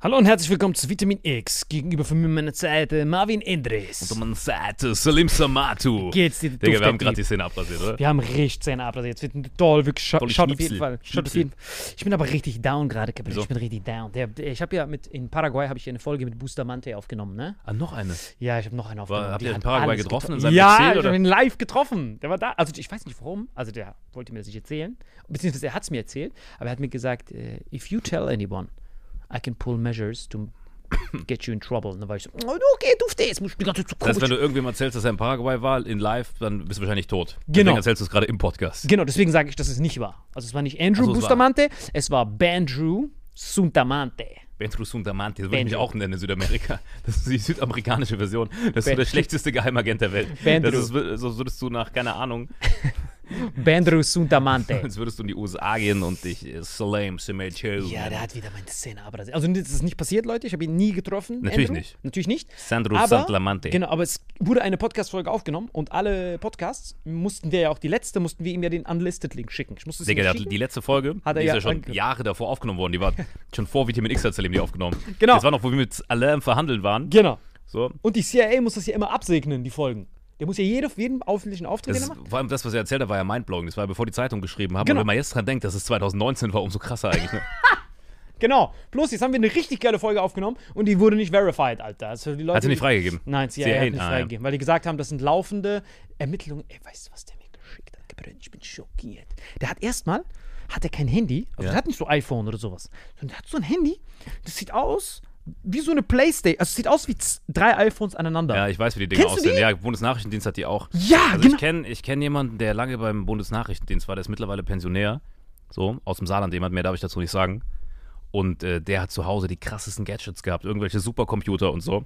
Hallo und herzlich willkommen zu Vitamin X. Gegenüber von mir meine Seite Marvin Endres. Und an meiner Seite Salim Samatu. Geht's dir Digga, wir haben gerade die. Szene abrasiert, oder? Wir haben richtig Zähne abrasiert. Jetzt wird toll, wirklich. Schaut, Tolle schaut auf jeden Fall. Schaut auf jeden Ich bin aber richtig down gerade, Gabriel. Wieso? Ich bin richtig down. Der, ich habe ja mit in Paraguay habe ich eine Folge mit Bustamante aufgenommen, ne? Ah, noch eine. Ja, ich habe noch einen aufgenommen. habt ihr in Paraguay getroffen in seinem Ja, Exil, ich habe ihn live getroffen. Der war da. Also ich weiß nicht warum. Also der wollte mir das nicht erzählen. Beziehungsweise er hat es mir erzählt. Aber er hat mir gesagt, äh, if you tell anyone, I can pull measures to get you in trouble. Und dann war ich so, oh, okay, du das, muss ich die ganze Zeit so Das heißt, wenn du irgendwem erzählst, dass er in Paraguay war, in live, dann bist du wahrscheinlich tot. Genau. Deswegen erzählst du es gerade im Podcast. Genau, deswegen sage ich, dass es nicht war. Also es war nicht Andrew Ach so, es war- Bustamante, es war Bandrew Suntamante. Bentru Suntamante, das würde ich mich auch nennen in Südamerika. Das ist die südamerikanische Version. Das ist so der schlechteste Geheimagent der Welt. Bendru. Das ist, so würdest du nach, keine Ahnung, Bandrew Suntamante. als würdest du in die USA gehen und dich äh, Salam Semecho. ja, der hat wieder meine Szene abrasiert. Also das ist nicht passiert, Leute. Ich habe ihn nie getroffen. Natürlich Andrew. nicht. Natürlich nicht. Sandro Santlamante. Genau, aber es wurde eine Podcast-Folge aufgenommen und alle Podcasts mussten wir ja auch die letzte, mussten wir ihm ja den Unlisted-Link schicken. Ich musste es Digga, schicken. die letzte Folge, Hat er die ist ja ja schon Jahre davor aufgenommen worden. Die war schon vor Vitamin X hat die aufgenommen. Genau. Das war noch, wo wir mit Alain im Verhandeln waren. Genau. So. Und die CIA muss das ja immer absegnen, die Folgen. Der muss ja jede, jeden öffentlichen Auftritt, Das den er macht. vor allem das, was er erzählt hat, war ja mindblowing. Das war ja bevor die Zeitung geschrieben haben. Genau. Und wenn man jetzt dran denkt, dass es 2019 war, umso krasser eigentlich. Ne? Genau. Bloß jetzt haben wir eine richtig geile Folge aufgenommen und die wurde nicht verified, Alter. Also die Leute, Hat sie nicht freigegeben? Nein, CIA, CIA hat nicht ah, ja. freigegeben, weil die gesagt haben, das sind laufende Ermittlungen. Ey, weißt du, was der mir geschickt hat? Ich bin schockiert. Der hat erstmal, hat er kein Handy, also Ja. der hat nicht so iPhone oder sowas, sondern der hat so ein Handy, das sieht aus wie so eine Playstation, also es sieht aus wie drei iPhones aneinander. Ja, ich weiß, wie die Dinge Kennst du aussehen. die? Ja, Bundesnachrichtendienst hat die auch. Ja, also genau. Ich kenne ich kenn jemanden, der lange beim Bundesnachrichtendienst war, der ist mittlerweile Pensionär. So, aus dem Saarland, jemand mehr darf ich dazu nicht sagen. Und äh, der hat zu Hause die krassesten Gadgets gehabt, irgendwelche Supercomputer und so.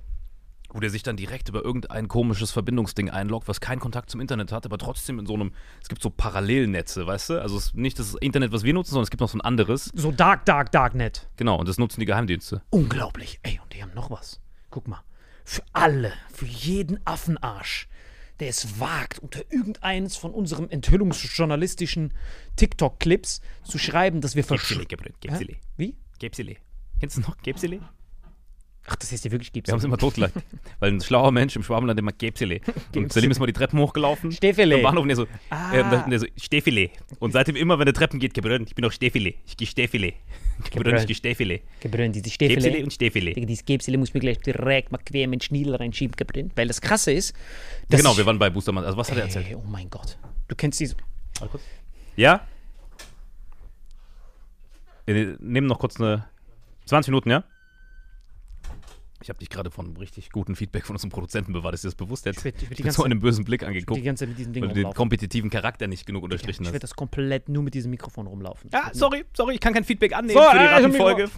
Wo der sich dann direkt über irgendein komisches Verbindungsding einloggt, was keinen Kontakt zum Internet hat, aber trotzdem in so einem, es gibt so Parallelnetze, weißt du? Also es ist nicht das Internet, was wir nutzen, sondern es gibt noch so ein anderes. So Dark, Dark, Darknet. Genau, und das nutzen die Geheimdienste. Unglaublich. Ey, und die haben noch was. Guck mal. Für alle, für jeden Affenarsch, der es wagt, unter irgendeines von unserem enthüllungsjournalistischen TikTok-Clips zu schreiben, dass wir Gepsile, versch... Gabriel, Hä? Gepsile. Wie? Gepsile. Kennst du noch Gepsile? Ach, das heißt ja wirklich Wir haben es immer totgelacht. Weil ein schlauer Mensch im Schwabenland immer Gäbsele. Und Selim ist mal die Treppen hochgelaufen. Stefele. Am Bahnhof und so, Ah. äh, und so Stefile. Und seitdem immer, wenn er Treppen geht, Gebrünn, ich bin doch Stefile. Ich gehe Stefile. Gebrünn, ich gehe Stefile. Gebrünn, diese Gäbsele Stefele. und Stefile. Digga, Dieses Gipsel muss mir gleich direkt mal quer mit Schniedel reinschieben, Gebrünn. Weil das Krasse ist, dass Genau, wir waren bei Boostermann. Also was hat er erzählt? Ey, oh mein Gott. Du kennst diese... Ja? Wir nehmen noch kurz eine 20 Minuten, ja? Ich habe dich gerade von einem richtig guten Feedback von unserem Produzenten bewahrt. Ist dir das bewusst? Hat Ich werd- ich werd die so einem bösen Blick die angeguckt, ganze Zeit mit diesem Ding weil du den rumlaufen. kompetitiven Charakter nicht genug unterstrichen Ich werde hast. das komplett nur mit diesem Mikrofon rumlaufen. Ja, sorry, sorry, ich kann kein Feedback annehmen So, für die äh, ich Rattenfolge.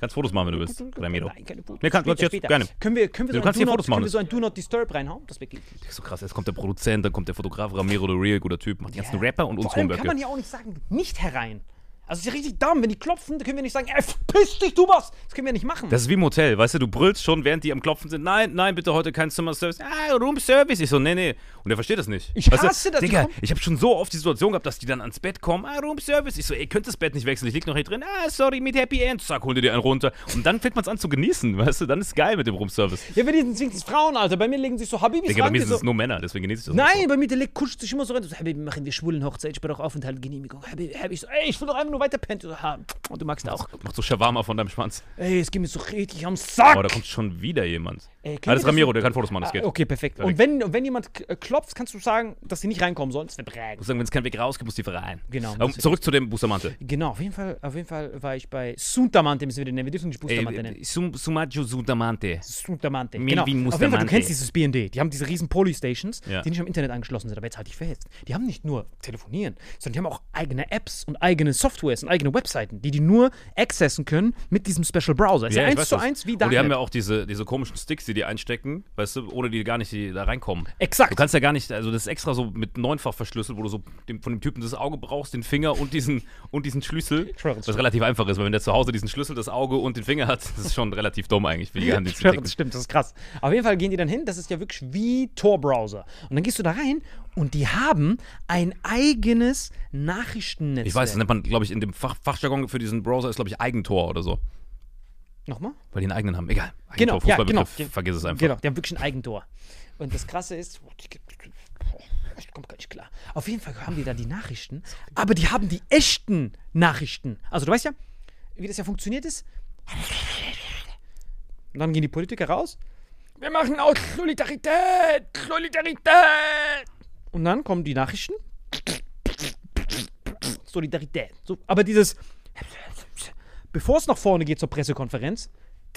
Kannst Fotos machen, wenn du willst, Ramiro. Nein, keine Fotos. Nee, kann- Später, jetzt, später. gerne. Können wir, können wir Du so, kannst ein hier Do Fotos Not, können machen. wir so ein Do Not Disturb reinhauen? Das wäre so krass. Jetzt kommt der Produzent, dann kommt der Fotograf, Ramiro the Real, guter Typ, macht die ganzen Rapper und uns Vor allem kann man ja auch nicht sagen, nicht herein. Also ist ja richtig dumm, wenn die klopfen, können wir nicht sagen, ey, piss dich, du was. Das können wir nicht machen. Das ist wie im Hotel, weißt du, du brüllst schon, während die am Klopfen sind. Nein, nein, bitte heute kein Zimmerservice. Ah, Roomservice. Ich so, nee, nee. Und er versteht das nicht. Ich weißt hasse du, das, die Digga, ich habe schon so oft die Situation gehabt, dass die dann ans Bett kommen. Ah, Roomservice. Ich so, ey, könnt das Bett nicht wechseln. Ich lieg noch hier drin. Ah, sorry, mit Happy End. Zack, hol dir dir einen runter. Und dann fängt man es an zu genießen, weißt du. Dann ist geil mit dem Roomservice. ja, bei diesen zwingen Frauen, Alter. Bei mir legen sich so Habibis Digga, bei mir die sind es so, nur Männer, deswegen genieße ich das. Nein, bei mir der Leg kutscht sich immer so rein. So, Habibi, machen wir schwulen Hochzeit, ich brauche Aufenthaltsgenehmigung. Habibi, Habibi, ich so, ey, ich will doch einfach nur weiter pennen. So, Und du magst auch. Mach so Shawarma von deinem Schwanz. Ey, es geht mir so richtig am Sack. Oh, da kommt schon wieder jemand. Ey, ah, das ist Ramiro, so- der kann Fotos machen, das Ah, geht. Okay, perfekt. Und wenn, wenn jemand k- äh, klopft, kannst du sagen, dass sie nicht reinkommen sollen. Das wäre prägend. wenn es keinen Weg raus gibt, muss die rein. Genau, Aber das- zurück zu dem Bustamante. Genau, auf jeden Fall, auf jeden Fall war ich bei Suntamante, müssen wir den nennen. Wir dürfen nicht Bustamante nennen. Ey, Sum, Sumaggio. Suntamante. Melvin Genau. Auf jeden Fall, du kennst dieses BND. Die haben diese riesen Polystations, Ja. die nicht am Internet angeschlossen sind. Aber jetzt halte ich fest. Die haben nicht nur telefonieren, sondern die haben auch eigene Apps und eigene Softwares und eigene Webseiten, die die nur accessen können mit diesem Special Browser. Ist ja, ich eins weiß zu das. eins wie Und die haben ja auch diese, diese komischen Sticks, die die einstecken, weißt du, ohne die gar nicht die da reinkommen. Exakt. Du kannst ja gar nicht, also das ist extra so mit neunfach verschlüsselt, wo du so dem, von dem Typen das Auge brauchst, den Finger und diesen, und diesen Schlüssel. Was relativ einfach ist, weil wenn der zu Hause diesen Schlüssel, das Auge und den Finger hat, das ist schon relativ dumm eigentlich für die Geheimdienste. stimmt, das ist krass. Auf jeden Fall gehen die dann hin, das ist ja wirklich wie Tor-Browser. Und dann gehst du da rein Und die haben ein eigenes Nachrichtennetzwerk. Ich weiß, das nennt man, glaube ich, in dem Fach, Fachjargon für diesen Browser ist, glaube ich, Eigentor oder so. Nochmal? Weil die einen eigenen haben. Egal. Eigentor, Genau, ja, genau. Fußballbegriff, Vergiss es einfach. Genau, die haben wirklich ein Eigentor. Und das Krasse ist, ich komme gar nicht klar. Auf jeden Fall haben die da die Nachrichten, aber die haben die echten Nachrichten. Also du weißt ja, wie das ja funktioniert ist. Und dann gehen die Politiker raus. Wir machen aus Solidarität, Solidarität. Und dann kommen die Nachrichten. Solidarität. So, aber dieses, bevor es nach vorne geht zur Pressekonferenz,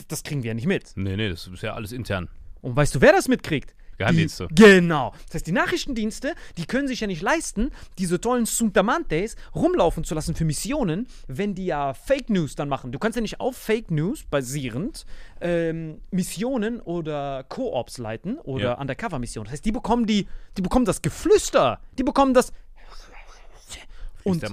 das kriegen wir ja nicht mit. Nee, nee, das ist ja alles intern. Und weißt du, wer das mitkriegt? Geheimdienste. Die, genau. Das heißt, die Nachrichtendienste, die können sich ja nicht leisten, diese tollen Suntamantes rumlaufen zu lassen für Missionen, wenn die ja Fake News dann machen. Du kannst ja nicht auf Fake News basierend ähm, Missionen oder Co-ops leiten oder Ja. Undercover-Missionen. Das heißt, die bekommen die, die bekommen das Geflüster, die bekommen das und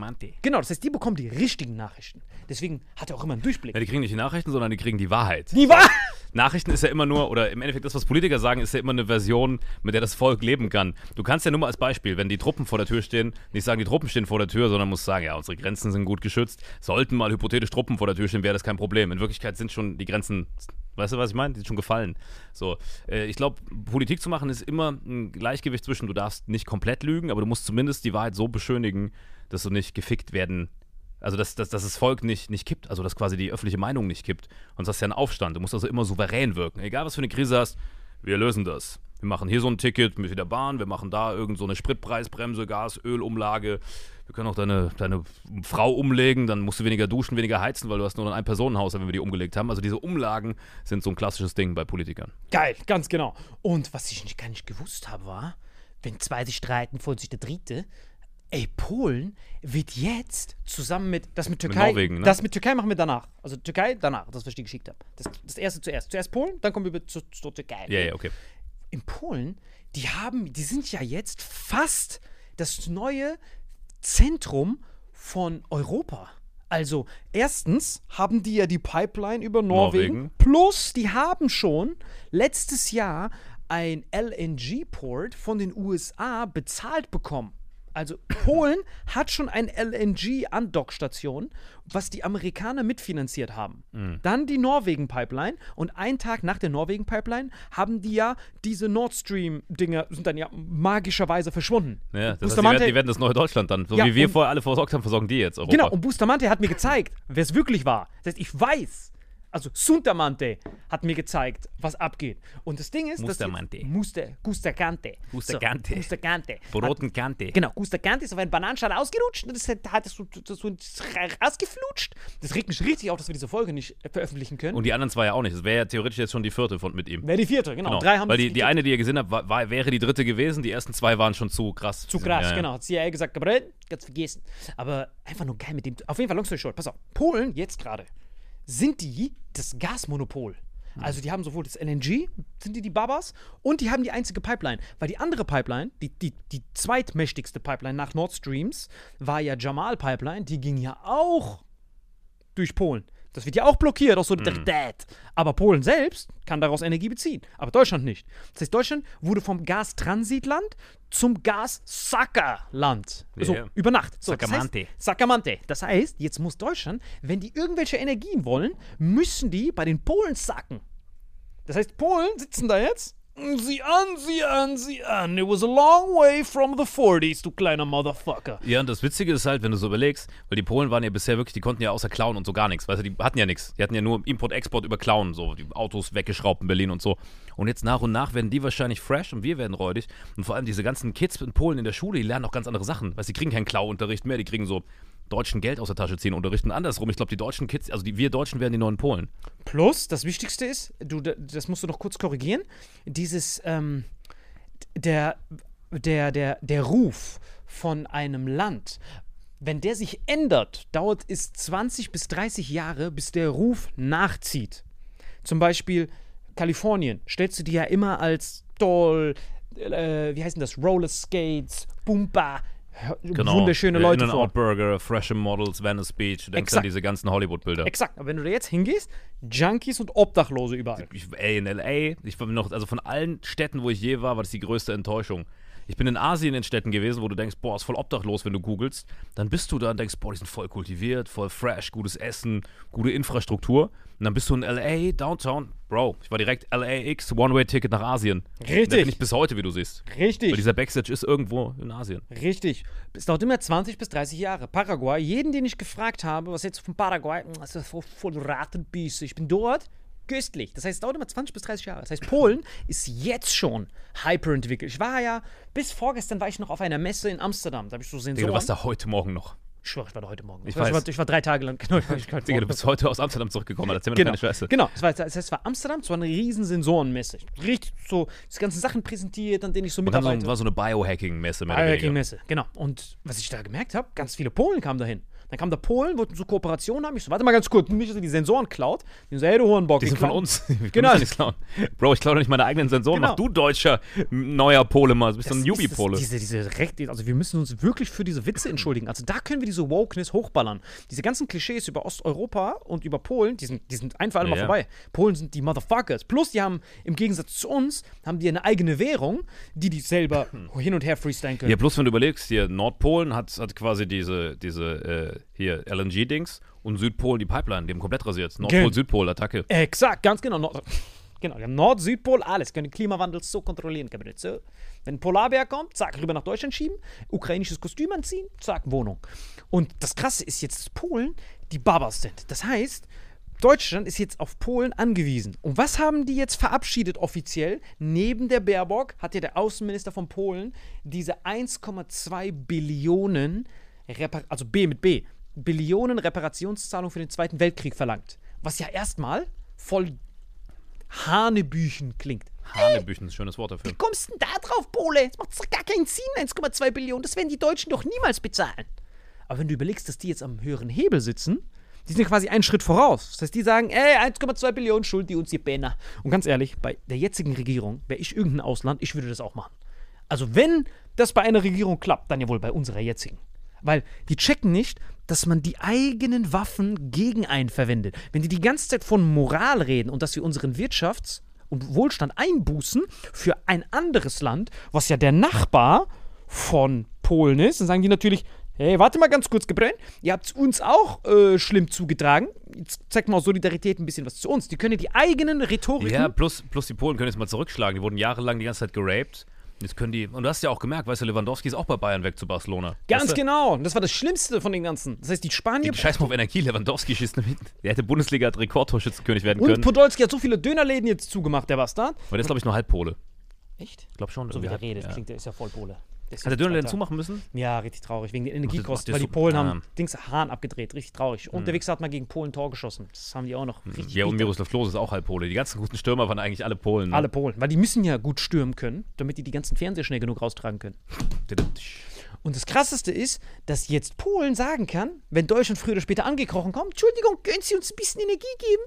genau, das heißt, die bekommen die richtigen Nachrichten. Deswegen hat er auch immer einen Durchblick. Ja, die kriegen nicht die Nachrichten, sondern die kriegen die Wahrheit. Die war Nachrichten ist ja immer nur, oder im Endeffekt das, was Politiker sagen, ist ja immer eine Version, mit der das Volk leben kann. Du kannst ja nur mal als Beispiel, wenn die Truppen vor der Tür stehen, nicht sagen, die Truppen stehen vor der Tür, sondern musst sagen, ja, unsere Grenzen sind gut geschützt. Sollten mal hypothetisch Truppen vor der Tür stehen, wäre das kein Problem. In Wirklichkeit sind schon die Grenzen, weißt du, was ich meine? Die sind schon gefallen. So, äh, ich glaube, Politik zu machen ist immer ein Gleichgewicht zwischen, du darfst nicht komplett lügen, aber du musst zumindest die Wahrheit so beschönigen, dass du nicht gefickt werden also, dass, dass, dass das Volk nicht, nicht kippt, also dass quasi die öffentliche Meinung nicht kippt. Und das ist ja ein Aufstand. Du musst also immer souverän wirken. Egal, was für eine Krise hast, wir lösen das. Wir machen hier so ein Ticket mit der Bahn, wir machen da irgend so eine Spritpreisbremse, Gas, Ölumlage. Wir können auch deine, deine Frau umlegen, dann musst du weniger duschen, weniger heizen, weil du hast nur noch ein Personenhaushalt, wenn wir die umgelegt haben. Also diese Umlagen sind so ein klassisches Ding bei Politikern. Geil, ganz genau. Und was ich nicht, gar nicht gewusst habe, war, wenn zwei sich streiten, folgt sich der dritte. Ey, Polen wird jetzt zusammen mit, das mit Türkei, Norwegen, ne? das mit Türkei machen wir danach. Also Türkei danach, das, was ich dir geschickt habe. Das, das erste zuerst. Zuerst Polen, dann kommen wir zu, zur Türkei. Ja, ja, okay. In Polen, die haben, die sind ja jetzt fast das neue Zentrum von Europa. Also, erstens haben die ja die Pipeline über Norwegen, Norwegen. plus die haben schon letztes Jahr ein LNG-Port von den USA bezahlt bekommen. Also Polen hat schon eine LNG-Andockstation, was die Amerikaner mitfinanziert haben. Dann die Norwegen-Pipeline und einen Tag nach der Norwegen-Pipeline haben die ja diese Nord Stream-Dinger sind dann ja magischerweise verschwunden. Ja, das heißt, die, werden, die werden das neue Deutschland dann. So Ja, wie wir vorher alle versorgt haben, versorgen die jetzt Europa. Genau, und Bustamante hat mir gezeigt, wer es wirklich war. Das heißt, ich weiß, also Suntamante hat mir gezeigt, was abgeht. Und das Ding ist, Mustamante. dass Muster, Gustacante. Gustacante. So, Gustacante. Roten Kante. Genau, Gustacante ist auf einen Bananenschale ausgerutscht und das hat, hat es so, so, so rausgeflutscht. Das regt mich richtig auf, dass wir diese Folge nicht äh, veröffentlichen können. Und die anderen zwei ja auch nicht. Das wäre ja theoretisch jetzt schon die vierte von mit ihm. Wäre die vierte, genau. Genau. Drei haben Weil die, die eine, die ihr gesehen habt, war, war, wäre die dritte gewesen. Die ersten zwei waren schon zu krass. Zu krass, Ja, ja. genau. Hat CIA gesagt, Gabriel, ganz vergessen. Aber einfach nur geil mit dem. Auf jeden Fall, long story short, pass auf. Polen, jetzt gerade, sind die das Gasmonopol. Also die haben sowohl das LNG, sind die die Babas, und die haben die einzige Pipeline. Weil die andere Pipeline, die, die, die zweitmächtigste Pipeline nach Nord Streams, war ja Jamal Pipeline, die ging ja auch durch Polen. Das wird ja auch blockiert aus Solidarität. Aber Polen selbst kann daraus Energie beziehen. Aber Deutschland nicht. Das heißt, Deutschland wurde vom Gastransitland zum Gas-Sacker-Land. So, über Nacht. So, das Sacamante. heißt, Sacamante. Das heißt, jetzt muss Deutschland, wenn die irgendwelche Energien wollen, müssen die bei den Polen sacken. Das heißt, Polen sitzen da jetzt. Sieh an, sieh an, sieh an. It was a long way from the 40s, du kleiner Motherfucker. Ja, und das Witzige ist halt, wenn du so überlegst, weil die Polen waren ja bisher wirklich, die konnten ja außer klauen und so gar nichts. Weißt du, die hatten ja nichts. Die hatten ja nur Import-Export über Klauen, so die Autos weggeschraubt in Berlin und so. Und jetzt nach und nach werden die wahrscheinlich fresh und wir werden räudig. Und vor allem diese ganzen Kids in Polen in der Schule, die lernen auch ganz andere Sachen. Weißt du, die kriegen keinen Klauunterricht mehr, die kriegen so deutschen Geld aus der Tasche ziehen und andersrum. Ich glaube, die deutschen Kids, also die, wir Deutschen werden die neuen Polen. Plus, das Wichtigste ist, du, da- das musst du noch kurz korrigieren, dieses, ähm, der, der, der, der Ruf von einem Land, wenn der sich ändert, dauert es 20 bis 30 Jahre, bis der Ruf nachzieht. Zum Beispiel Kalifornien stellst du dir ja immer als toll, äh, wie heißen das, Roller Skates, Bumper, wunderschöne Leute vor. In-N-Out Burger, Fresh Models, Venice Beach, du denkst Exakt. an diese ganzen Hollywood-Bilder. Exakt, aber wenn du da jetzt hingehst, Junkies und Obdachlose überall. ich, ey, in L.A., ich war noch, also von allen Städten, wo ich je war, war das die größte Enttäuschung. Ich bin in Asien in Städten gewesen, wo du denkst, boah, ist voll obdachlos, wenn du googelst. Dann bist du da und denkst, boah, die sind voll kultiviert, voll fresh, gutes Essen, gute Infrastruktur. Und dann bist du in L.A., Downtown. Bro, ich war direkt LAX, One-Way-Ticket nach Asien. Richtig. Da bin ich bis heute, wie du siehst. Richtig. Weil dieser Backstage ist irgendwo in Asien. Richtig. Es dauert immer 20 bis 30 Jahre. Paraguay, jeden, den ich gefragt habe, was jetzt von Paraguay, "Mm, das ist voll, voll Ratenbiese. Ich bin dort, köstlich. Das heißt, es dauert immer 20 bis 30 Jahre. Das heißt, Polen ist jetzt schon hyperentwickelt. Ich war ja, bis vorgestern war ich noch auf einer Messe in Amsterdam. Da habe ich so Digga, Sensoren. du warst da heute Morgen noch. ich schwör, ich war da heute Morgen. Ich war, weiß. war, ich war drei Tage lang. Genau, ich ich Digga, du bist heute aus Amsterdam zurückgekommen, erzähl mir Genau, keine Scheiße. genau. War, das heißt, es war Amsterdam, es war eine riesen Sensorenmesse. Richtig so, die ganzen Sachen präsentiert, an denen ich so Und dann so, mitarbeite. war so eine Biohacking-Messe. Biohacking-Messe, genau. Und was ich da gemerkt habe, ganz viele Polen kamen dahin. Dann kamen da Polen, wollten so Kooperationen haben. Ich so, warte mal ganz kurz, nicht, dass ihr die Sensoren klaut. Die so, hey, du Hornbock. Die wir sind von uns. Ich Genau. nicht klauen. Bro, ich klaue doch nicht meine eigenen Sensoren. Genau. Mach du deutscher neuer Pole mal. Du bist so ein Yubi-Pole. Diese, diese Recht, also wir müssen uns wirklich für diese Witze entschuldigen. Also da können wir diese Wokeness hochballern. Diese ganzen Klischees über Osteuropa und über Polen, die sind, die sind ein für alle Ja, Mal vorbei. Polen sind die Motherfuckers. Plus, die haben im Gegensatz zu uns, haben die eine eigene Währung, die die selber hin und her freestylen können. Ja, bloß wenn du überlegst, hier Nordpolen hat, hat quasi diese, diese äh, hier LNG-Dings und Südpolen die Pipeline, die haben komplett rasiert. Nordpol, Gen- Südpol, Attacke. Exakt, ganz genau. Nord genau, wir haben Nord, Südpol, alles. Können den Klimawandel so kontrollieren, Kabinett. So. Wenn ein Polarbär kommt, zack, rüber nach Deutschland schieben, ukrainisches Kostüm anziehen, zack, Wohnung. Und das Krasse ist jetzt, dass Polen die Babas sind. Das heißt, Deutschland ist jetzt auf Polen angewiesen. Und was haben die jetzt verabschiedet offiziell? Neben der Baerbock hat ja der Außenminister von Polen diese 1,2 Billionen, Repar also B mit B, Billionen Reparationszahlung für den Zweiten Weltkrieg verlangt. Was ja erstmal voll Hanebüchen klingt. Hanebüchen ist ein schönes Wort dafür. Wie kommst du denn da drauf, Pole? Das macht doch gar keinen Sinn, 1,2 Billionen. Das werden die Deutschen doch niemals bezahlen. Aber wenn du überlegst, dass die jetzt am höheren Hebel sitzen, die sind ja quasi einen Schritt voraus. Das heißt, die sagen, ey, 1,2 Billionen schuld die uns die Penner. Und ganz ehrlich, bei der jetzigen Regierung, wäre ich irgendein Ausland, ich würde das auch machen. Also wenn das bei einer Regierung klappt, dann ja wohl bei unserer jetzigen. Weil die checken nicht, dass man die eigenen Waffen gegen einen verwendet. Wenn die die ganze Zeit von Moral reden und dass wir unseren Wirtschafts- und Wohlstand einbußen für ein anderes Land, was ja der Nachbar von Polen ist, dann sagen die natürlich, hey, warte mal ganz kurz, Gebrenn, ihr habt uns auch äh, schlimm zugetragen. Jetzt zeigt mal Solidarität ein bisschen was zu uns. Die können die eigenen Rhetoriken Ja, plus, plus die Polen können jetzt mal zurückschlagen. Die wurden jahrelang die ganze Zeit geraped. Jetzt können die, und du hast ja auch gemerkt, weißt du, Lewandowski ist auch bei Bayern weg zu Barcelona. Ganz weißt du? genau. Und das war das Schlimmste von den ganzen. Das heißt, die Spanier. Die Scheiß mal auf Energie, Lewandowski schießt nämlich. Der hätte Bundesliga als Rekordtorschützenkönig werden und können. Podolski hat so viele Dönerläden jetzt zugemacht, der Bastard. Aber der ist, glaube ich, nur halb Pole. Echt? Ich glaube schon. So wie der redet, ja. klingt der ist ja voll Pole. Ist Hat der Dönerläden Alter. zumachen müssen? Ja, richtig traurig, wegen den Energiekosten, weil die Polen haben ah. Hm. Dings Hahn abgedreht, richtig traurig. Und der Wichser hat mal gegen Polen Tor geschossen. Das haben die auch noch richtig. Ja, und. Miroslav Klose ist auch halb Pole. Die ganzen guten Stürmer waren eigentlich alle Polen. Ne? Alle Polen, weil die müssen ja gut stürmen können, damit die die ganzen Fernseher schnell genug raustragen können. Und das Krasseste ist, dass jetzt Polen sagen kann, wenn Deutschland früher oder später angekrochen kommt, Entschuldigung, können Sie uns ein bisschen Energie geben?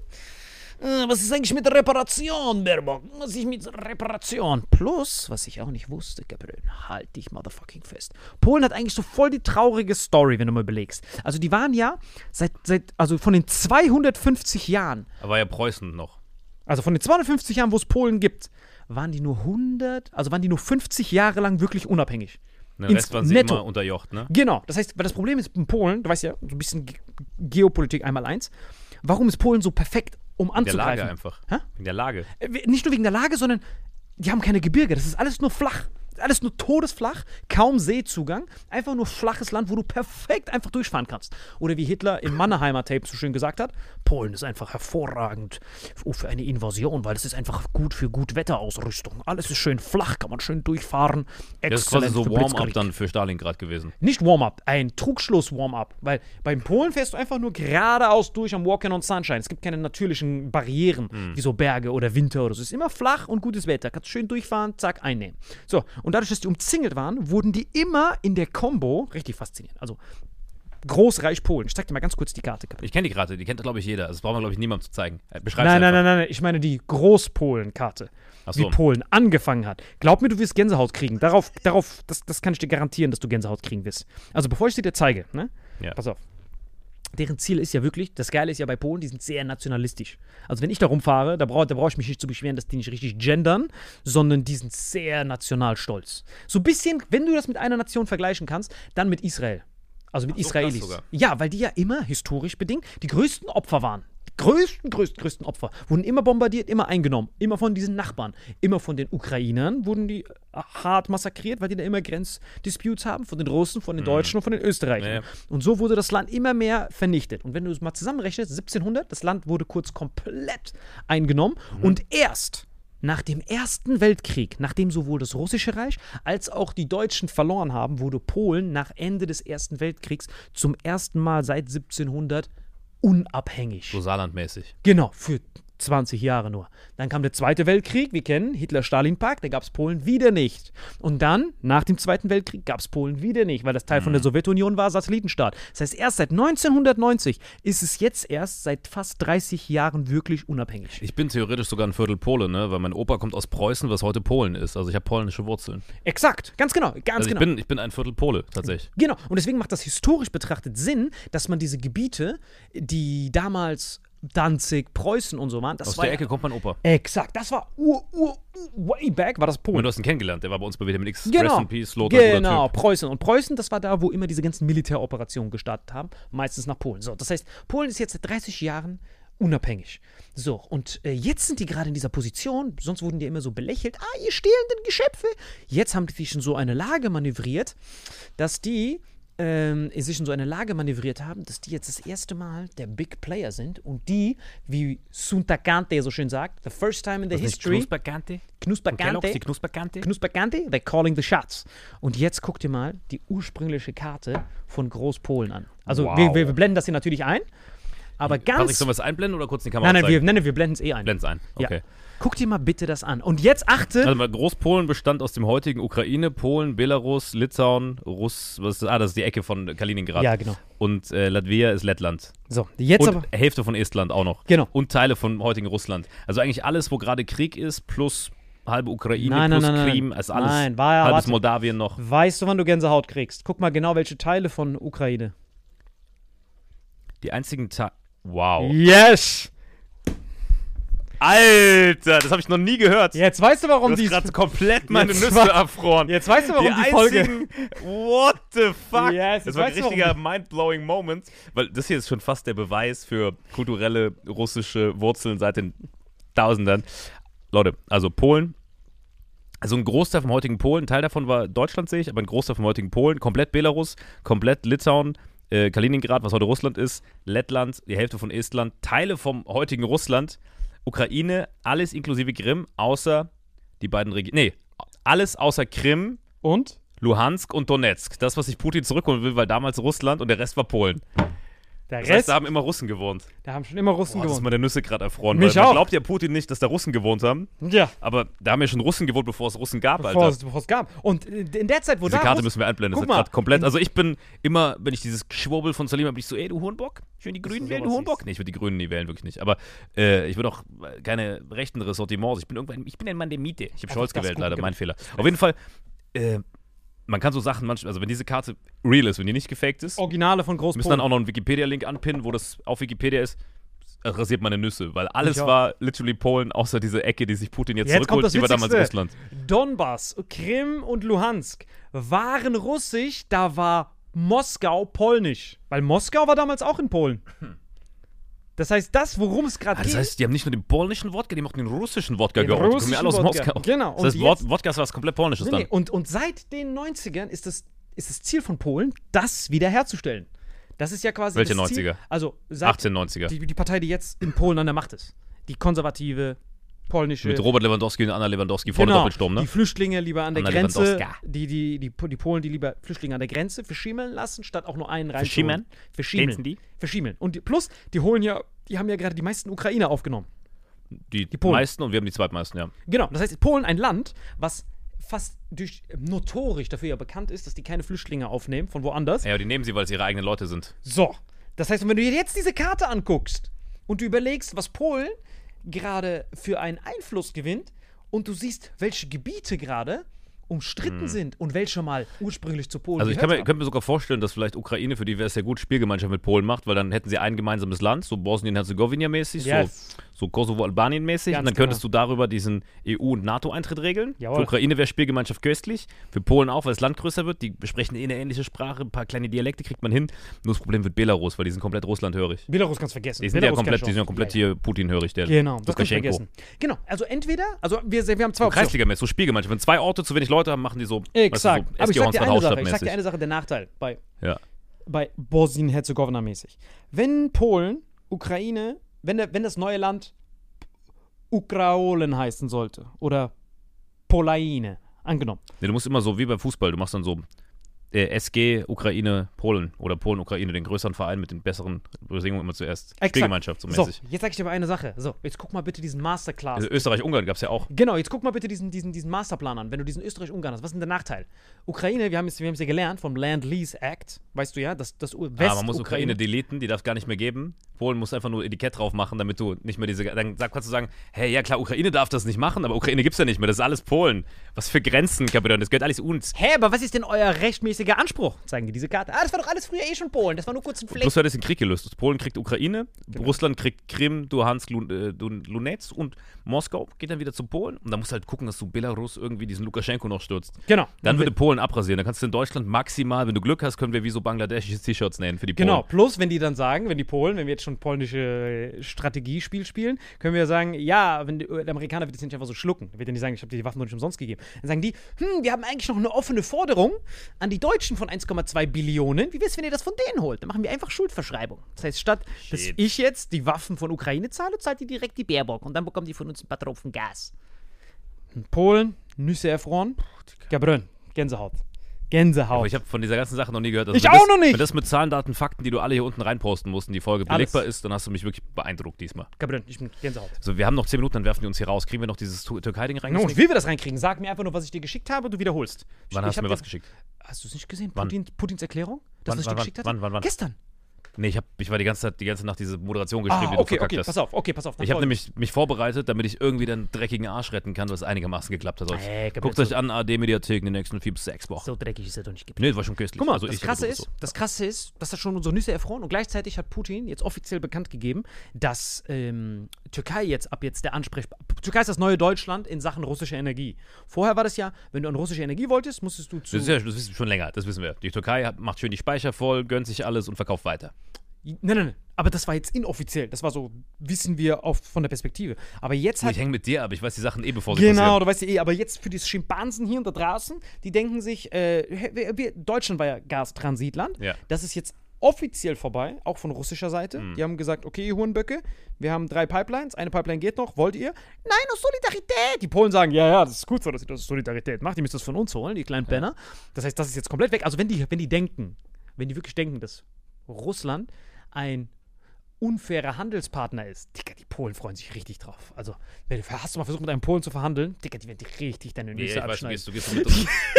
Äh, Was ist eigentlich mit der Reparation, Baerbock? Was ist mit der Reparation? Plus, was ich auch nicht wusste, Gabriel, halt dich motherfucking fest. Polen hat eigentlich so voll die traurige Story, wenn du mal überlegst. Also die waren ja seit, seit also von den 250 Jahren, Da war ja Preußen noch. also von den 250 Jahren, wo es Polen gibt, waren die nur 100, also waren die nur 50 Jahre lang wirklich unabhängig. Ins Rest waren sie Netto. immer unterjocht, ne? Genau, das heißt, weil das Problem ist in Polen, du weißt ja, so ein bisschen Ge Geopolitik einmal eins, warum ist Polen so perfekt, um In der Lage anzugreifen? einfach. Hä? In der Lage. Äh, Nicht nur wegen der Lage, sondern die haben keine Gebirge, das ist alles nur flach. Alles nur todesflach, kaum Seezugang, einfach nur flaches Land, wo du perfekt einfach durchfahren kannst. Oder wie Hitler im Mannheimer Tape so schön gesagt hat, Polen ist einfach hervorragend für eine Invasion, weil es ist einfach gut für Gutwetterausrüstung. Alles ist schön flach, kann man schön durchfahren. Das ist quasi so Warm-up dann für Stalingrad gewesen. Nicht Warm-up, ein Trugschluss-Warm-up. Weil beim Polen fährst du einfach nur geradeaus durch am Walking on Sunshine. Es gibt keine natürlichen Barrieren, wie so Berge oder Winter oder so. Es ist immer flach und gutes Wetter. Kannst schön durchfahren, zack, einnehmen. So, und dadurch, dass die umzingelt waren, wurden die immer in der Combo, richtig faszinierend, also Großreich Polen. Ich zeig dir mal ganz kurz die Karte. Ich kenne die gerade, die kennt, glaube ich, jeder. Das braucht man, glaube ich, niemandem zu zeigen. Äh, Beschreib Nein, nein, einfach. nein, nein, ich meine die Großpolen-Karte. Ach Wie so. Polen angefangen hat. Glaub mir, du wirst Gänsehaut kriegen. Darauf, darauf das, das kann ich dir garantieren, dass du Gänsehaut kriegen wirst. Also, bevor ich sie dir zeige, ne? Ja. Pass auf. Deren Ziel ist ja wirklich, das Geile ist ja bei Polen, die sind sehr nationalistisch. Also wenn ich da rumfahre, da brauche da brauch ich mich nicht zu beschweren, dass die nicht richtig gendern, sondern die sind sehr national stolz. So ein bisschen, wenn du das mit einer Nation vergleichen kannst, dann mit Israel. Also mit Ach Israelis. Ja, weil die ja immer historisch bedingt die größten Opfer waren. Größten, größten, größten Opfer. Wurden immer bombardiert, immer eingenommen. Immer von diesen Nachbarn. Immer von den Ukrainern wurden die äh, hart massakriert, weil die da immer Grenzdisputes haben. Von den Russen, von den Deutschen und von den Österreichern. Ja. Und so wurde das Land immer mehr vernichtet. Und wenn du es mal zusammenrechnest, 1700, das Land wurde kurz komplett eingenommen. Und erst nach dem Ersten Weltkrieg, nachdem sowohl das Russische Reich als auch die Deutschen verloren haben, wurde Polen nach Ende des Ersten Weltkriegs zum ersten Mal seit 1700 unabhängig. So Saarlandmäßig. Genau, für 20 Jahre nur. Dann kam der Zweite Weltkrieg, wir kennen Hitler-Stalin-Pakt, da gab es Polen wieder nicht. Und dann, nach dem Zweiten Weltkrieg, gab es Polen wieder nicht, weil das Teil von der Sowjetunion war, Satellitenstaat. Das heißt, erst seit 1990 ist es jetzt erst seit fast 30 Jahren wirklich unabhängig. Ich bin theoretisch sogar ein Viertel Pole, ne? Weil mein Opa kommt aus Preußen, was heute Polen ist. Also ich habe polnische Wurzeln. Exakt, ganz genau, ganz Also ich genau. bin, ich bin ein Viertel Pole, tatsächlich. Genau, und deswegen macht das historisch betrachtet Sinn, dass man diese Gebiete, die damals Danzig, Preußen und so waren, das Aus war der ja- Ecke kommt mein Opa. Exakt, das war ur, ur, ur, way back, war das Polen. Und du hast ihn kennengelernt, der war bei uns bei Vitamin X. Rest Genau. in Peace, Lothar, genau. Preußen. Und Preußen, das war da, wo immer diese ganzen Militäroperationen gestartet haben, meistens nach Polen. So, das heißt, Polen ist jetzt seit 30 Jahren unabhängig. So, und äh, jetzt sind die gerade in dieser Position, sonst wurden die immer so belächelt, ah, ihr stehlenden Geschöpfe. Jetzt haben die sich in so eine Lage manövriert, dass die ähm, sich in so eine Lage manövriert haben, dass die jetzt das erste Mal der Big Player sind und die, wie Sunta Kante so schön sagt, the first time in the history, Knusperkante? Knusperkante, Knusperkante? Knusperkante, they're calling the shots. Und jetzt guck dir mal die ursprüngliche Karte von Großpolen an. Also Wow. wir, wir, wir blenden das hier natürlich ein, aber ganz... sollen wir es einblenden oder kurz in die Kamera Nein, nein, wir, zeigen? nein, nein, wir blenden es eh ein. Blenden es ein. Okay. Ja. Guck dir mal bitte das an. Und jetzt achte... Also mal, Großpolen bestand aus dem heutigen Ukraine, Polen, Belarus, Litauen, Russ, was ist, ah, das ist die Ecke von Kaliningrad. Ja, genau. Und äh, Latvia ist Lettland. So, jetzt und aber... Hälfte von Estland auch noch. Genau. Und Teile von heutigen Russland. Also eigentlich alles, wo gerade Krieg ist, plus halbe Ukraine, nein, plus nein, nein. Krim, ist alles. Nein, war ja- halbes warte. Moldawien noch. Weißt du, wann du Gänsehaut kriegst? Guck mal genau, welche Teile von Ukraine. Die einzigen Teile. Wow. Yes! Alter, das habe ich noch nie gehört. Jetzt weißt du, warum die... gerade komplett meine Nüsse war- erfroren. Jetzt weißt du, warum die, die Folge... What the fuck? Yes, das war ein richtiger mind-blowing Moment, weil das hier ist schon fast der Beweis für kulturelle russische Wurzeln seit den Tausendern. Leute, also Polen, also ein Großteil vom heutigen Polen, ein Teil davon war Deutschland, sehe ich, aber ein Großteil vom heutigen Polen, komplett Belarus, komplett Litauen, äh, Kaliningrad, was heute Russland ist, Lettland, die Hälfte von Estland, Teile vom heutigen Russland, Ukraine, alles inklusive Krim, außer die beiden Regionen. Nee, alles außer Krim, Und? Luhansk und Donetsk. Das, was sich Putin zurückholen will, weil damals Russland und der Rest war Polen. Der Das Rest, heißt, da haben immer Russen gewohnt. da haben schon immer Russen Boah, das ist gewohnt. meine Nüsse gerade erfroren. Mich weil man auch. glaubt ja Putin nicht, dass da Russen gewohnt haben. Ja. Aber da haben ja schon Russen gewohnt, bevor es Russen gab, Bevor Alter. es, bevor es gab. Und in der Zeit, wo Diese da Karte Russ- müssen wir einblenden. Das Guck ist mal, gerade komplett. Also ich bin immer, wenn ich dieses Geschwurbel von Salim habe, bin ich so, ey, du Hohenbock, ich will die Grünen wählen, du siehst. Nee, ich will die Grünen nie wählen, wirklich nicht. Aber äh, ich will auch keine rechten Ressortiments. Ich bin irgendwann, ich bin ein Mann der Miete. Ich habe Scholz das gewählt, leider, genau. mein Fehler. Auf jeden Fall, äh, man kann so Sachen manchmal, also wenn diese Karte real ist, wenn die nicht gefaked ist, Originale von Wir müssen Großpolen. dann auch noch einen Wikipedia-Link anpinnen, wo das auf Wikipedia ist. Rasiert meine Nüsse, weil alles Ich auch. war literally Polen, außer diese Ecke, die sich Putin jetzt, Jetzt kommt zurückholt, das die war damals Witzigste. Russland. Donbass, Krim und Luhansk waren russisch, da war Moskau polnisch. Weil Moskau war damals auch in Polen. Das heißt, das, worum es gerade Ah, das geht. heißt, die haben nicht nur den polnischen Wodka, die haben auch den russischen Wodka Den. Die kommen russischen ja alle aus Wodka. Moskau. Genau, Das heißt, jetzt- Wodka ist was komplett Polnisches nee, dann. nee. Und, und seit den 90ern ist das, ist das Ziel von Polen, das wiederherzustellen. Das ist ja quasi Welche das Ziel. 90er? Also seit 1890er. die, die Partei, die jetzt in Polen an der Macht ist. Die konservative polnische Mit Robert Lewandowski und Anna Lewandowski vorne Doppelsturm, ne? Die Flüchtlinge lieber an der Anna Grenze, die, die, die, die Polen, die lieber Flüchtlinge an der Grenze verschimmeln lassen, statt auch nur einen rein Verschimmeln? Verschimmeln. Die? Verschimmeln. Und die, plus, die holen ja, die haben ja gerade die meisten Ukrainer aufgenommen. Die, Polen. meisten und wir haben die zweitmeisten, ja. Genau. Das heißt, Polen ein Land, was fast durch notorisch dafür ja bekannt ist, dass die keine Flüchtlinge aufnehmen von woanders. Ja, aber die nehmen sie, weil es ihre eigenen Leute sind. So. Das heißt, wenn du dir jetzt diese Karte anguckst und du überlegst, was Polen gerade für einen Einfluss gewinnt und du siehst, welche Gebiete gerade umstritten sind und welche mal ursprünglich zu Polen Also ich kann mir, könnte mir sogar vorstellen, dass vielleicht Ukraine, für die wäre es ja gut, Spielgemeinschaft mit Polen macht, weil dann hätten sie ein gemeinsames Land, so Bosnien-Herzegowina-mäßig, Yes. so, so Kosovo-Albanien-mäßig. Und dann könntest du darüber diesen EU- und NATO-Eintritt regeln. Jawohl. Für Ukraine wäre Spielgemeinschaft köstlich, für Polen auch, weil das Land größer wird. Die sprechen eh eine ähnliche Sprache, ein paar kleine Dialekte kriegt man hin. Nur das Problem wird Belarus, weil die sind komplett russlandhörig. Belarus kannst vergessen. Die sind Belarus ja komplett, die sind komplett hier Putin-hörig. Der Genau, das kannst du vergessen. Genau, also entweder, also wir, wir haben zwei. Kreisliga-mäßig, so Spielgemeinschaft. Wenn zwei Orte zu wenig Leute haben, machen die so, Exakt. weißt du, so Aber ich sag dir eine Sache, ich sag dir eine Sache, der Nachteil bei, Ja. bei Bosnien-Herzegowina mäßig. Wenn Polen, Ukraine, wenn, der, wenn das neue Land Ukraolen heißen sollte oder Polaine, angenommen. Nee, du musst immer so wie beim Fußball, du machst dann so äh, SG, Ukraine, Polen oder Polen, Ukraine, den größeren Verein mit den besseren Bedingungen immer zuerst. Exakt. Spielgemeinschaft so So, mäßig. jetzt sag ich dir aber eine Sache. So, jetzt guck mal bitte diesen Masterclass. Also Österreich-Ungarn gab es ja auch. Genau, jetzt guck mal bitte diesen, diesen, diesen Masterplan an. Wenn du diesen Österreich-Ungarn hast, was ist denn der Nachteil? Ukraine, wir haben es wir haben's ja gelernt vom Land-Lease-Act, weißt du ja, das, das U- Ah, man muss West-Ukraine- Ukraine deleten, die darf es gar nicht mehr geben. Polen muss einfach nur Etikett drauf machen, damit du nicht mehr diese. Dann kannst du sagen, hey, ja klar, Ukraine darf das nicht machen, aber Ukraine gibt es ja nicht mehr. Das ist alles Polen. Was für Grenzen, Kapitän, das gehört alles uns. Hä, aber was ist denn euer rechtmäßiger Anspruch? Zeigen die diese Karte. Ah, das war doch alles früher eh schon Polen. Das war nur kurz ein Fleck. Hat es den Krieg gelöst. Polen kriegt Ukraine, Genau. Russland kriegt Krim, Luhansk, äh, Lun- Lunetsk und Moskau geht dann wieder zu Polen. Und dann musst du halt gucken, dass du Belarus irgendwie diesen Lukaschenko noch stürzt. Genau. Dann würde Polen abrasieren. Dann kannst du in Deutschland maximal, wenn du Glück hast, können wir wie so bangladeschische T-Shirts nähen für die Polen. Genau, plus wenn die dann sagen, wenn die Polen, wenn wir jetzt schon polnische äh, Strategiespiel spielen, können wir sagen, ja, wenn die, der Amerikaner wird jetzt nicht einfach so schlucken. Der wird ja nicht sagen, ich habe dir die Waffen doch nicht umsonst gegeben. Dann sagen die, hm, wir haben eigentlich noch eine offene Forderung an die Deutschen von 1,2 Billionen. Wie wär's, wenn ihr das von denen holt? Dann machen wir einfach Schuldverschreibung. Das heißt, statt dass Shit. ich jetzt die Waffen von Ukraine zahle, zahlt die direkt die Baerbock und dann bekommen die von uns ein paar Tropfen Gas. In Polen, Nüsse erfroren, Gabrön, Gänsehaut. Gänsehaut. Aber ich habe von dieser ganzen Sache noch nie gehört. Also Ich auch das, noch nicht. Wenn das mit Zahlen, Daten, Fakten, die du alle hier unten reinposten musst, und die Folge Alles. belegbar ist, dann hast du mich wirklich beeindruckt diesmal. Gabrön, ich bin Gänsehaut. Also wir haben noch 10 Minuten, dann werfen die uns hier raus. Kriegen wir noch dieses Türkei-Ding No, reingezogen? und wie wir das reinkriegen, sag mir einfach nur, was ich dir geschickt habe, du wiederholst. Wann ich hast du hab mir was geschickt? Hast du es nicht gesehen? Wann? Putin, Putins Erklärung? Das, Wann, ich wann, dir geschickt hatte? wann, wann, wann? Gestern. Nee, ich, hab, ich war die ganze Zeit die ganze Nacht diese Moderation geschrieben, Ah, die du okay, verkackt okay, hast. pass auf, okay, pass auf. Ich habe nämlich mich vorbereitet, damit ich irgendwie den dreckigen Arsch retten kann, was einigermaßen geklappt hat. heute. Ey, Gabriel, Guckt so- euch an, AD-Mediathek in den nächsten vier bis sechs Wochen. So dreckig ist er doch nicht gibt. Nee, das war schon köstlich. Guck mal, also das, Krasse ist, so. das Krasse ist, dass das schon unsere Nüsse erfroren und gleichzeitig hat Putin jetzt offiziell bekannt gegeben, dass ähm, Türkei jetzt ab jetzt der Ansprechpartner. Türkei ist das neue Deutschland in Sachen russischer Energie. Vorher war das ja, wenn du an russische Energie wolltest, musstest du zu. Das ist ja das wissen wir schon länger, das wissen wir. Die Türkei hat, macht schön die Speicher voll, gönnt sich alles und verkauft weiter. Nein, nein, nein. Aber das war jetzt inoffiziell. Das war so, wissen wir auf, von der Perspektive. Aber jetzt hat ich hänge mit dir ab, ich weiß die Sachen eh, bevor sie Genau, passieren. du weißt ja eh, aber jetzt für die Schimpansen hier und da draußen, die denken sich, äh, wir, Deutschland war ja Gastransitland. Ja. Das ist jetzt offiziell vorbei, auch von russischer Seite. Mhm. Die haben gesagt, okay, ihr Hurenböcke, wir haben drei Pipelines, eine Pipeline geht noch, wollt ihr? Nein, aus Solidarität. Die Polen sagen, ja, ja, das ist gut so, dass ihr das Solidarität macht, ihr müsst das von uns holen, die kleinen Penner. Das heißt, das ist jetzt komplett weg. Also wenn die, wenn die denken, wenn die wirklich denken, dass Russland ein unfairer Handelspartner ist. Digga, die Polen freuen sich richtig drauf. Also, wenn du, hast du mal versucht, mit einem Polen zu verhandeln? Digga, die werden dich richtig deine Nee, Nüsse ich weiß, du abschneiden. gehst, du, mit,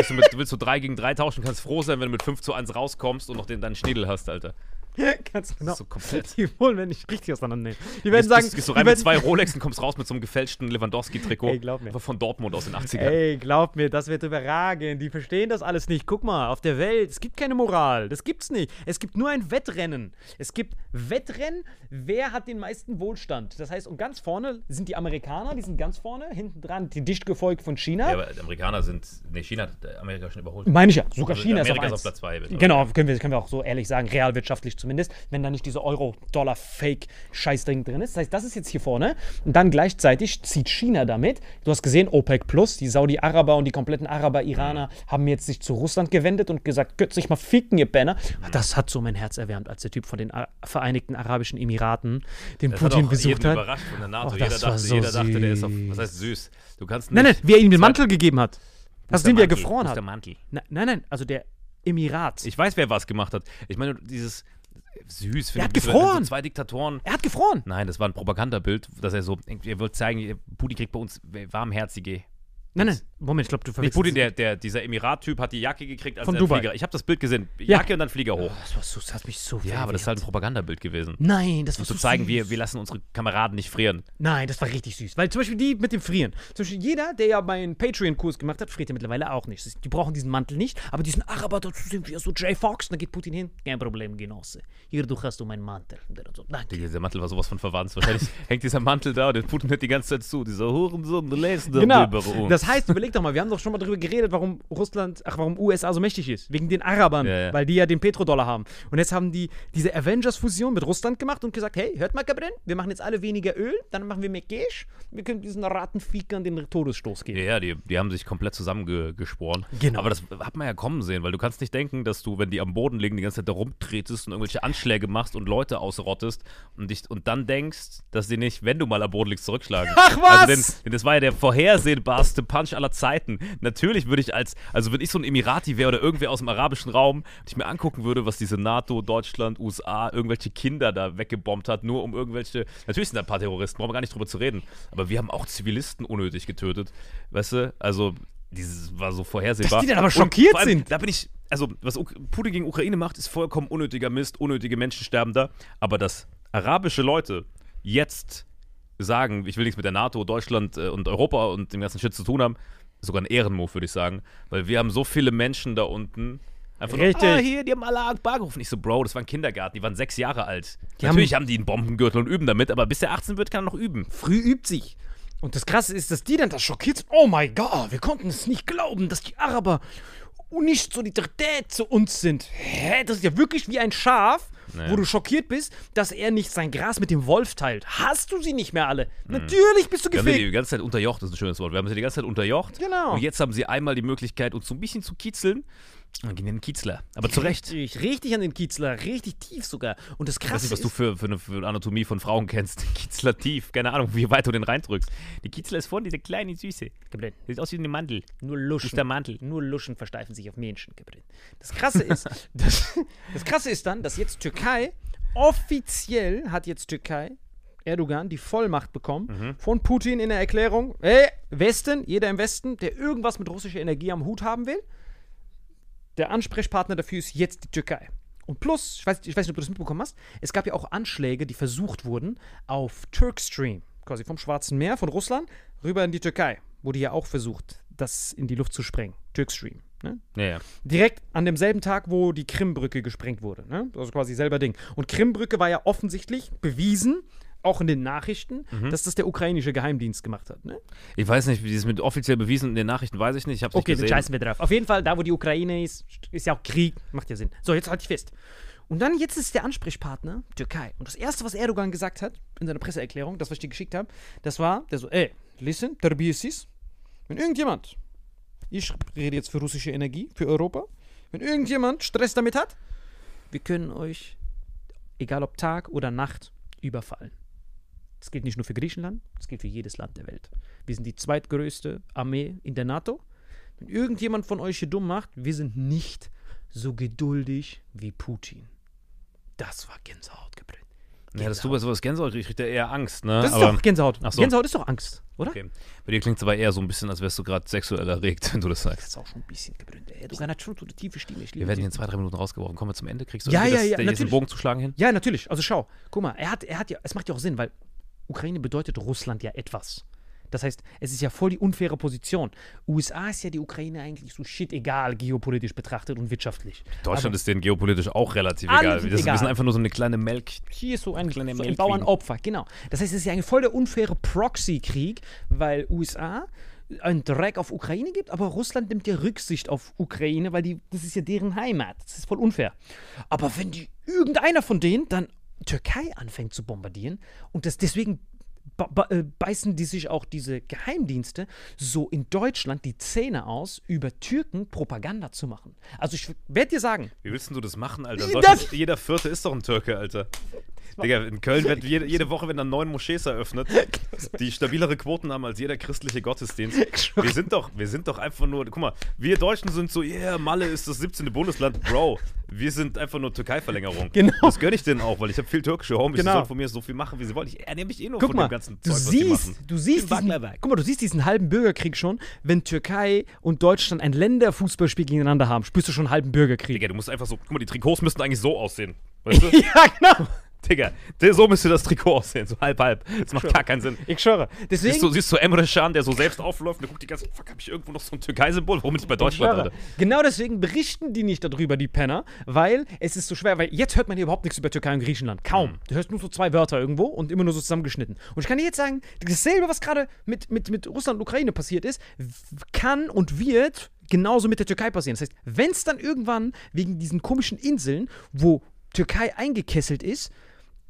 du, mit, du willst so 3 gegen 3 tauschen, kannst froh sein, wenn du mit 5 zu 1 rauskommst und noch den, deinen Schniedel hast, Alter. Ganz genau. So komplett. Die Polen werden dich richtig auseinandernehmen. Die Du werden gehst, sagen, gehst, gehst du rein mit zwei Rolex und kommst raus mit so einem gefälschten Lewandowski-Trikot. Ey, glaub mir. Von Dortmund aus den 80ern. Ey, glaub mir, das wird überragend. Die verstehen das alles nicht. Guck mal, auf der Welt, es gibt keine Moral. Das gibt's nicht. Es gibt nur ein Wettrennen. Es gibt Wettrennen, wer hat den meisten Wohlstand. Das heißt, und ganz vorne sind die Amerikaner, die sind ganz vorne, hinten dran, die dicht gefolgt von China. Ja, aber die Amerikaner sind. Nee, China hat Amerika schon überholt. Meine ich ja. Sogar Also China ist auf, Amerika ist auf Platz zwei, bitte. Genau, können wir, können wir auch so ehrlich sagen, realwirtschaftlich zumindest, wenn da nicht diese Euro-Dollar-Fake-Scheißding drin ist. Das heißt, das ist jetzt hier vorne. Und dann gleichzeitig zieht China damit. Du hast gesehen, OPEC Plus, die Saudi-Araber und die kompletten Araber-Iraner haben jetzt sich zu Russland gewendet und gesagt, könnt sich mal ficken, ihr Penner. Das hat so mein Herz erwärmt, als der Typ von den Vereinigten Arabischen Emiraten den Das Putin hat besucht hat. überrascht von der NATO. Och, jeder, dachte, so jeder dachte, der ist auf. Was heißt süß? Du kannst nicht. Nein, nein, wie er ihm den Mantel gegeben hat. Das den, Mantel? gefroren hat. der Mantel? Na- Nein, nein, also der Emirat. Ich weiß, wer was gemacht hat. Ich meine, dieses. Süß. Er hat gefroren. So zwei Diktatoren. er hat gefroren. Nein, das war ein Propagandabild, dass er so. Er wollte zeigen, Putin kriegt bei uns warmherzige Nein, nein, Moment, ich glaube, du Nicht verwechselst. Putin, der, der, dieser Emirat-Typ hat die Jacke gekriegt als Von Dubai. Flieger. Ich habe das Bild gesehen. Ja. Jacke und dann Flieger hoch. Das, war so, das hat mich so Ja, aber das ist halt ein. Propagandabild gewesen. Nein, das war Um zu so zeigen, süß. wir, wir lassen unsere Kameraden nicht frieren. Nein, das war richtig süß. Weil zum Beispiel die mit dem Frieren. Zum Beispiel jeder, der ja meinen Patreon-Kurs gemacht hat, friert ja mittlerweile auch nicht. Die brauchen diesen Mantel nicht, aber diesen Araber dazu sind wir so Jay Fox. Und dann geht Putin hin. Kein Problem, Genosse. Hier, du hast du meinen Mantel. Und der dann so, danke. Dieser Mantel war sowas von verwandt. Wahrscheinlich hängt dieser Mantel da und der Putin hört die ganze Zeit zu. Dieser Hurensohn, du lässt Genau. über uns. Das heißt, überleg doch mal, wir haben doch schon mal darüber geredet, warum Russland, ach, warum USA so mächtig ist. Wegen den Arabern, Ja, ja. weil die ja den Petrodollar haben. Und jetzt haben die diese Avengers-Fusion mit Russland gemacht und gesagt, hey, hört mal, Cabrin, wir machen jetzt alle weniger Öl, dann machen wir mehr Cash, wir können diesen Rattenfiekern den Todesstoß geben. Ja, ja, die, die haben sich komplett zusammengesporen. Genau. Aber das hat man ja kommen sehen, weil du kannst nicht denken, dass du, wenn die am Boden liegen, die ganze Zeit da rumtretest und irgendwelche Anschläge machst und Leute ausrottest und, dich, und dann denkst, dass die nicht, wenn du mal am Boden liegst, zurückschlagen. Ach, was? Also denn, denn das war ja der vorhersehbarste Punch aller Zeiten. Natürlich würde ich als, also wenn ich so ein Emirati wäre oder irgendwer aus dem arabischen Raum, und ich mir angucken würde, was diese NATO, Deutschland, USA, irgendwelche Kinder da weggebombt hat, nur um irgendwelche, natürlich sind da ein paar Terroristen, brauchen wir gar nicht drüber zu reden, aber wir haben auch Zivilisten unnötig getötet, weißt du, also dieses war so vorhersehbar. Dass die dann aber schockiert allem, sind. Da bin ich, also was Putin gegen Ukraine macht, ist vollkommen unnötiger Mist, unnötige Menschen sterben da, aber dass arabische Leute jetzt sagen, ich will nichts mit der NATO, Deutschland äh, und Europa und dem ganzen Shit zu tun haben, sogar ein Ehrenmove, würde ich sagen. Weil wir haben so viele Menschen da unten. Einfach Richtig. Nur, ah, hier, die haben alle Akbar gerufen. Ich so, Bro, das war ein Kindergarten, die waren sechs Jahre alt. Die Natürlich haben, die einen Bombengürtel und üben damit, aber bis er 18 wird, kann er noch üben. Früh übt sich. Und das Krasse ist, dass die dann das schockiert sind. Oh mein Gott, wir konnten es nicht glauben, dass die Araber nicht Solidarität zu uns sind. Hä? Das ist ja wirklich wie ein Schaf, Naja. wo du schockiert bist, dass er nicht sein Gras mit dem Wolf teilt. Hast du sie nicht mehr alle? Mhm. Natürlich bist du Wir haben sie gefickt. die ganze Zeit unterjocht, das ist ein schönes Wort. Wir haben sie die ganze Zeit unterjocht. Genau. Und jetzt haben sie einmal die Möglichkeit, uns so ein bisschen zu kitzeln. In den Kiezler. Aber zu Recht. Richtig, richtig an den Kiezler, richtig tief sogar. Und das Ich weiß Krasse nicht, was du für, für, eine, für eine Anatomie von Frauen kennst. Kiezler tief. Keine Ahnung, wie weit du den reindrückst. Die Kiezler ist vorne, diese kleine Süße. Gabriel, Sieht aus wie ein Mantel. nur Luschen. ist der Mantel. Nur Luschen versteifen sich auf Menschen, Gabriel. Das Krasse ist, das, das Krasse ist dann, dass jetzt Türkei, offiziell hat jetzt Türkei, Erdogan, die Vollmacht bekommen von Putin in der Erklärung, hey, Westen, jeder im Westen, der irgendwas mit russischer Energie am Hut haben will, der Ansprechpartner dafür ist jetzt die Türkei. Und plus, ich weiß, ich weiß nicht, ob du das mitbekommen hast, es gab ja auch Anschläge, die versucht wurden auf Turkstream, quasi vom Schwarzen Meer, von Russland, rüber in die Türkei. Wurde ja auch versucht, das in die Luft zu sprengen. Turkstream. Ne? Ja, ja. Direkt an demselben Tag, wo die Krimbrücke gesprengt wurde. Ne? Also quasi selber Ding. Und Krimbrücke war ja offensichtlich bewiesen, auch in den Nachrichten, Mhm. dass das der ukrainische Geheimdienst gemacht hat. Ne? Ich weiß nicht, wie das mit offiziell bewiesen in den Nachrichten weiß ich nicht. Ich hab's Okay, nicht dann gesehen. scheißen wir drauf. Auf jeden Fall, da wo die Ukraine ist, ist ja auch Krieg, macht ja Sinn. So, jetzt halte ich fest. Und dann, jetzt ist der Ansprechpartner Türkei. Und das Erste, was Erdogan gesagt hat in seiner Presseerklärung, das, was ich dir geschickt habe, das war, der so, ey, listen, terbiyesiz, wenn irgendjemand, ich rede jetzt für russische Energie, für Europa, wenn irgendjemand Stress damit hat, wir können euch, egal ob Tag oder Nacht, überfallen. Das gilt nicht nur für Griechenland, das gilt für jedes Land der Welt. Wir sind die zweitgrößte Armee in der NATO. Wenn irgendjemand von euch hier dumm macht, wir sind nicht so geduldig wie Putin. Das war Gänsehaut geprägt. Ja, das tut bei sowas Gänsehaut, ich krieg da eher Angst, ne? Das ist aber, doch Gänsehaut. Ach so. Gänsehaut ist doch Angst, oder? okay. Bei dir klingt es aber eher so ein bisschen, als wärst du gerade sexuell erregt, wenn du das Das sagst. ist auch schon ein bisschen gebrüllt. Erdogan hat schon so eine tiefe Stimme. Ich liebe Wir werden hier in zwei, drei Minuten rausgeworfen. Kommen wir zum Ende? Kriegst du Ja, ja, das, ja, den. Bogen zu schlagen hin? Ja, natürlich. Also schau, guck mal, er hat, er hat ja, es macht ja auch Sinn, weil Ukraine bedeutet Russland ja etwas. Das heißt, es ist ja voll die unfaire Position. USA ist ja die Ukraine eigentlich so shit egal, geopolitisch betrachtet und wirtschaftlich. Deutschland Aber ist denen geopolitisch auch relativ egal. Wir sind einfach nur so eine kleine Melk. hier ist so ein, Kleine so ein. Bauernopfer, genau. Das heißt, es ist ja ein voll der unfaire Proxy-Krieg, weil USA einen Dreck auf Ukraine gibt, aber Russland nimmt ja Rücksicht auf Ukraine, weil die, das ist ja deren Heimat. Das ist voll unfair. Aber wenn die irgendeiner von denen dann Türkei anfängt zu bombardieren und das deswegen äh, beißen die sich auch diese Geheimdienste so in Deutschland die Zähne aus, über Türken Propaganda zu machen. Also ich werde dir sagen, Wie willst du das machen, Alter? Das- jeder Vierte ist doch ein Türke, Alter. Digga, in Köln wird jede, jede Woche werden dann neun Moschees eröffnet, die stabilere Quoten haben als jeder christliche Gottesdienst. Wir sind doch, wir sind doch einfach nur, guck mal, wir Deutschen sind so, yeah, Malle ist das 17. Bundesland. Bro, wir sind einfach nur Türkei-Verlängerung. Genau. Das gönne ich denen auch, weil ich habe viel türkische Homies, Genau. die sollen von mir so viel machen, wie sie wollen. Ich ernähre mich eh nur Guck von mal, dem ganzen du Zeug, siehst, du siehst diesen, guck mal, du siehst diesen halben Bürgerkrieg schon, wenn Türkei und Deutschland ein Länderfußballspiel gegeneinander haben, spürst du schon einen halben Bürgerkrieg. Digga, du musst einfach so, guck mal, die Trikots müssten eigentlich so aussehen. Weißt du? ja, genau. Digga, so müsste das Trikot aussehen, so halb, halb. Das macht gar keinen Sinn. Ich schwöre. Deswegen, Siehst du, siehst du Emre Can, der so selbst aufläuft und der guckt die ganze fuck, hab ich irgendwo noch so ein Türkei-Symbol? Warum bin ich bei Ich Deutschland, schwöre. Alter? Genau deswegen berichten die nicht darüber, die Penner, weil es ist so schwer, weil jetzt hört man hier überhaupt nichts über Türkei und Griechenland. Kaum. Mhm. Du hörst nur so zwei Wörter irgendwo und immer nur so zusammengeschnitten. Und ich kann dir jetzt sagen, dasselbe, was gerade mit, mit, mit Russland und Ukraine passiert ist, kann und wird genauso mit der Türkei passieren. Das heißt, wenn es dann irgendwann wegen diesen komischen Inseln, wo Türkei eingekesselt ist,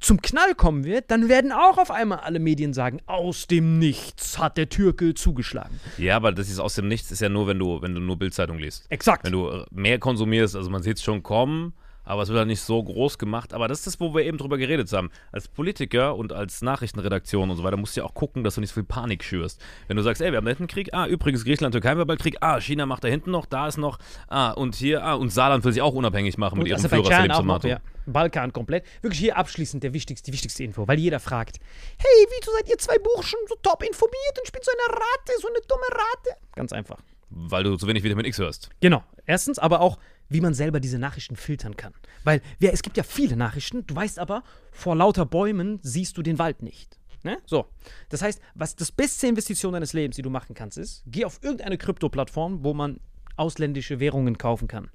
zum Knall kommen wird, dann werden auch auf einmal alle Medien sagen, aus dem Nichts hat der Türke zugeschlagen. Ja, aber das ist aus dem Nichts, ist ja nur, wenn du, wenn du nur Bildzeitung liest. Exakt. Wenn du mehr konsumierst, also man sieht es schon kommen, aber es wird halt nicht so groß gemacht. Aber das ist das, wo wir eben drüber geredet haben. Als Politiker und als Nachrichtenredaktion und so weiter musst du ja auch gucken, dass du nicht so viel Panik schürst. Wenn du sagst, ey, wir haben da hinten Krieg, ah, übrigens, Griechenland, Türkei haben wir bald Krieg, ah, China macht da hinten noch, da ist noch, ah, und hier, ah, und Saarland will sich auch unabhängig machen mit Und ihrem Aserbaidschan Führer ja. Balkan komplett. Wirklich hier abschließend der wichtigste, die wichtigste Info, weil jeder fragt, hey, wieso seid ihr zwei Burschen so top informiert und spielt so eine Rate, so eine dumme Rate? Ganz einfach. Weil du zu wenig Vitamin X hörst. Genau. Erstens, aber auch, wie man selber diese Nachrichten filtern kann. Weil wir, es gibt ja viele Nachrichten, du weißt aber, vor lauter Bäumen siehst du den Wald nicht. Ne? So. Das heißt, was das beste Investition deines Lebens, die du machen kannst, ist, geh auf irgendeine Krypto-Plattform, wo man ausländische Währungen kaufen kann.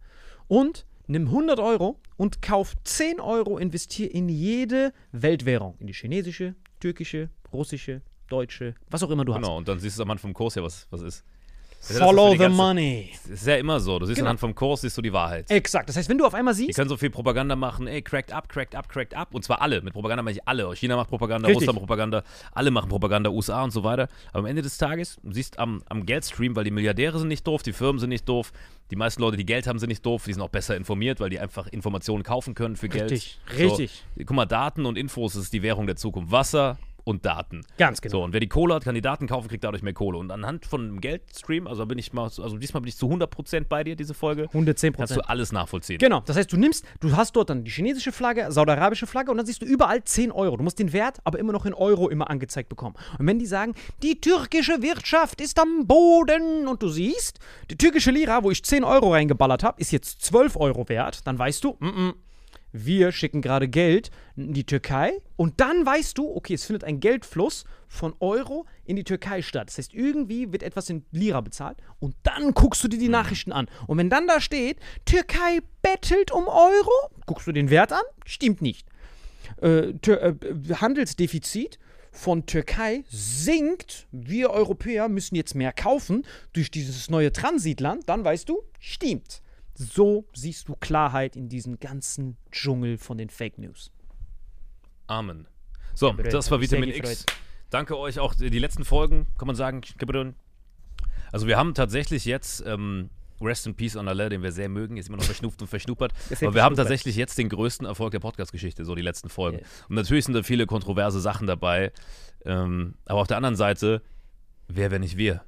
Und nimm 100 Euro und kauf 10 Euro, investier in jede Weltwährung. In die chinesische, türkische, russische, deutsche, was auch immer du Genau, und dann siehst du am Anfang vom Kurs ja, was, was ist. Follow die the ganze- money. Das ist ja immer so. Du siehst Genau. anhand vom Kurs, siehst du die Wahrheit. Exakt. Das heißt, wenn du auf einmal Die siehst, können so viel Propaganda machen, ey, cracked up, cracked up, cracked up. Und zwar alle. Mit Propaganda meine ich alle. China macht Propaganda, Richtig. Russland macht Propaganda, alle machen Propaganda, USA und so weiter. Aber am Ende des Tages, du siehst am, am Geldstream, weil die Milliardäre sind nicht doof, die Firmen sind nicht doof, die meisten Leute, die Geld haben, sind nicht doof, die sind auch besser informiert, weil die einfach Informationen kaufen können für Richtig, Geld. richtig. So, guck mal, Daten und Infos ist die Währung der Zukunft. Wasser und Daten. Ganz genau. So, und wer die Kohle hat, kann die Daten kaufen, kriegt dadurch mehr Kohle. Und anhand von einem Geldstream, also bin ich mal, also diesmal bin ich zu 100% bei dir, diese Folge. 110 Kannst du alles nachvollziehen. Genau, das heißt, du nimmst, du hast dort dann die chinesische Flagge, saudi-arabische Flagge und dann siehst du überall 10 Euro. Du musst den Wert aber immer noch in Euro immer angezeigt bekommen. Und wenn die sagen, die türkische Wirtschaft ist am Boden und du siehst, die türkische Lira, wo ich 10 Euro reingeballert habe, ist jetzt 12 Euro wert, dann weißt du, mm -mm, wir schicken gerade Geld in die Türkei und dann weißt du, okay, es findet ein Geldfluss von Euro in die Türkei statt. Das heißt, irgendwie wird etwas in Lira bezahlt und dann guckst du dir die Nachrichten an. Und wenn dann da steht, Türkei bettelt um Euro, guckst du den Wert an, stimmt nicht. Äh, äh, Handelsdefizit von Türkei sinkt. Wir Europäer müssen jetzt mehr kaufen durch dieses neue Transitland. Dann weißt du, stimmt. So siehst du Klarheit in diesem ganzen Dschungel von den Fake News. Amen. So, das war Vitamin X. Danke euch auch. Die letzten Folgen, kann man sagen. Also wir haben tatsächlich jetzt ähm, Rest in Peace on Allah, den wir sehr mögen, ist immer noch verschnupft und verschnuppert. Aber wir haben tatsächlich jetzt den größten Erfolg der Podcast-Geschichte, so die letzten Folgen. Und natürlich sind da viele kontroverse Sachen dabei. Ähm, aber auf der anderen Seite, wer, wenn nicht wir?